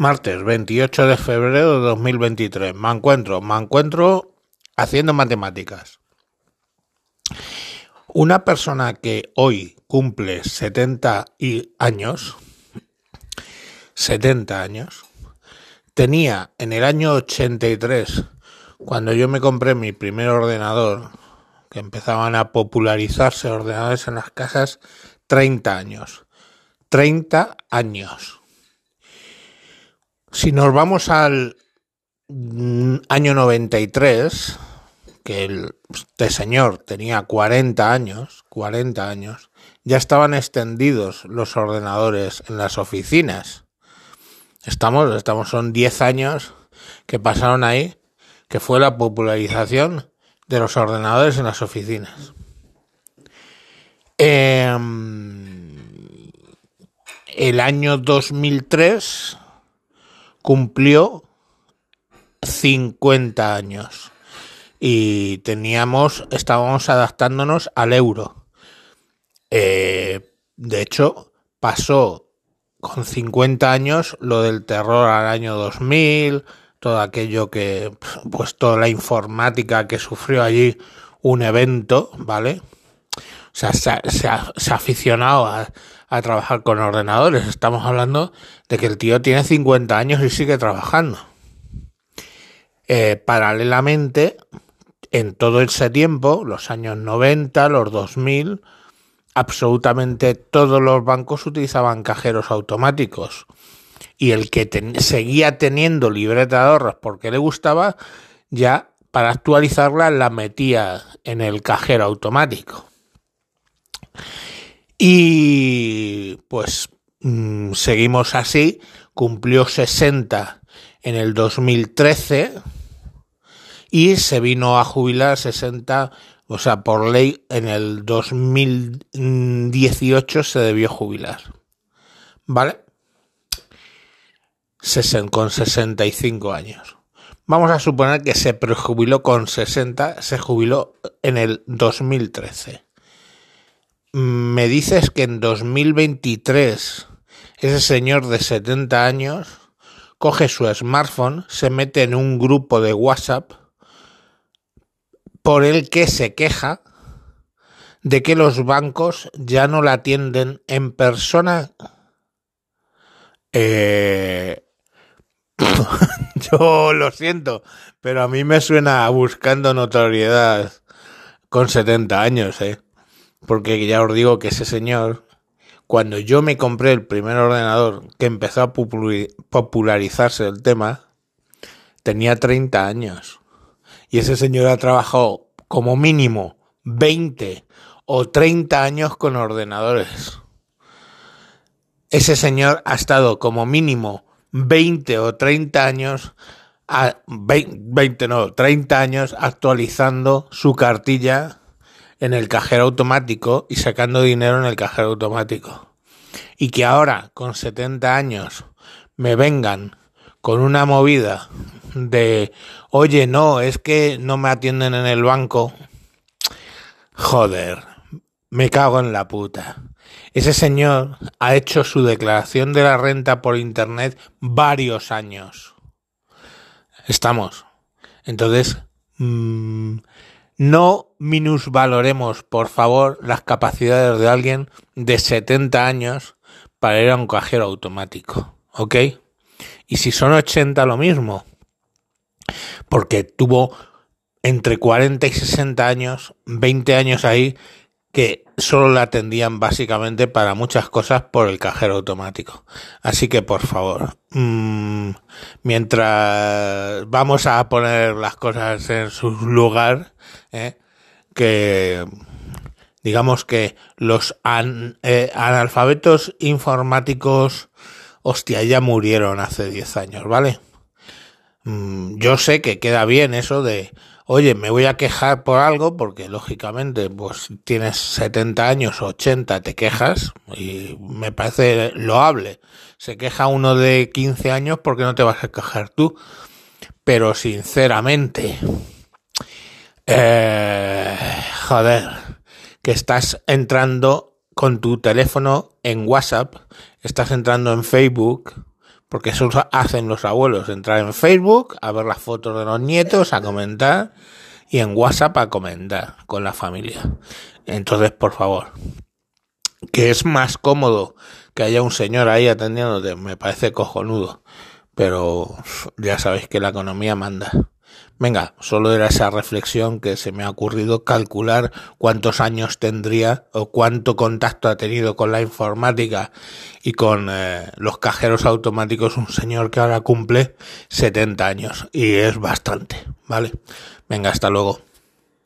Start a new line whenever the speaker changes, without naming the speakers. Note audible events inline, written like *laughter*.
Martes 28 de febrero de 2023. Me encuentro, me encuentro haciendo matemáticas. Una persona que hoy cumple 70 años, 70 años, tenía en el año 83, cuando yo me compré mi primer ordenador, que empezaban a popularizarse ordenadores en las casas, 30 años. 30 años. Si nos vamos al mm, año 93, que este señor tenía 40 años, 40 años, ya estaban extendidos los ordenadores en las oficinas. Estamos, estamos, son 10 años que pasaron ahí, que fue la popularización de los ordenadores en las oficinas. Em, el año 2003 cumplió 50 años y teníamos, estábamos adaptándonos al euro. Eh, de hecho, pasó con 50 años lo del terror al año 2000, todo aquello que, pues toda la informática que sufrió allí un evento, ¿vale? O sea, se ha, aficionado a, a trabajar con ordenadores. Estamos hablando de que el tío tiene 50 años y sigue trabajando. Eh, paralelamente, en todo ese tiempo, los años 90, los 2000, absolutamente todos los bancos utilizaban cajeros automáticos. Y el que seguía teniendo libreta de ahorros porque le gustaba, ya para actualizarla la metía en el cajero automático. Y pues mm, seguimos así, cumplió 60 en el 2013 y se vino a jubilar 60, o sea, por ley en el 2018 se debió jubilar. ¿Vale? con 65 años. Vamos a suponer que se prejubiló con 60, se jubiló en el 2013 me dices que en 2023 ese señor de 70 años coge su smartphone, se mete en un grupo de WhatsApp por el que se queja de que los bancos ya no la atienden en persona. Eh, *laughs* yo lo siento, pero a mí me suena buscando notoriedad con 70 años, ¿eh? Porque ya os digo que ese señor, cuando yo me compré el primer ordenador que empezó a popularizarse el tema, tenía 30 años. Y ese señor ha trabajado como mínimo 20 o 30 años con ordenadores. Ese señor ha estado como mínimo 20 o 30 años, a 20 no, 30 años actualizando su cartilla en el cajero automático y sacando dinero en el cajero automático. Y que ahora, con 70 años, me vengan con una movida de, oye, no, es que no me atienden en el banco. Joder, me cago en la puta. Ese señor ha hecho su declaración de la renta por Internet varios años. Estamos. Entonces, mmm, no minusvaloremos, por favor, las capacidades de alguien de 70 años para ir a un cajero automático, ¿ok? Y si son 80 lo mismo, porque tuvo entre 40 y 60 años, 20 años ahí, que solo la atendían básicamente para muchas cosas por el cajero automático. Así que por favor, mmm, mientras vamos a poner las cosas en su lugar, ¿eh? que digamos que los eh, analfabetos informáticos, hostia, ya murieron hace 10 años, ¿vale? Mm, yo sé que queda bien eso de, oye, me voy a quejar por algo, porque lógicamente, pues tienes 70 años, 80, te quejas, y me parece loable. Se queja uno de 15 años porque no te vas a quejar tú. Pero sinceramente, eh, joder, que estás entrando con tu teléfono en WhatsApp, estás entrando en Facebook, Porque eso hacen los abuelos, entrar en Facebook, a ver las fotos de los nietos, a comentar y en WhatsApp a comentar con la familia. Entonces, por favor, que es más cómodo que haya un señor ahí atendiéndote, me parece cojonudo. Pero ya sabéis que la economía manda. Venga, solo era esa reflexión que se me ha ocurrido calcular cuántos años tendría o cuánto contacto ha tenido con la informática y con eh, los cajeros automáticos un señor que ahora cumple 70 años y es bastante, ¿vale? Venga, hasta luego.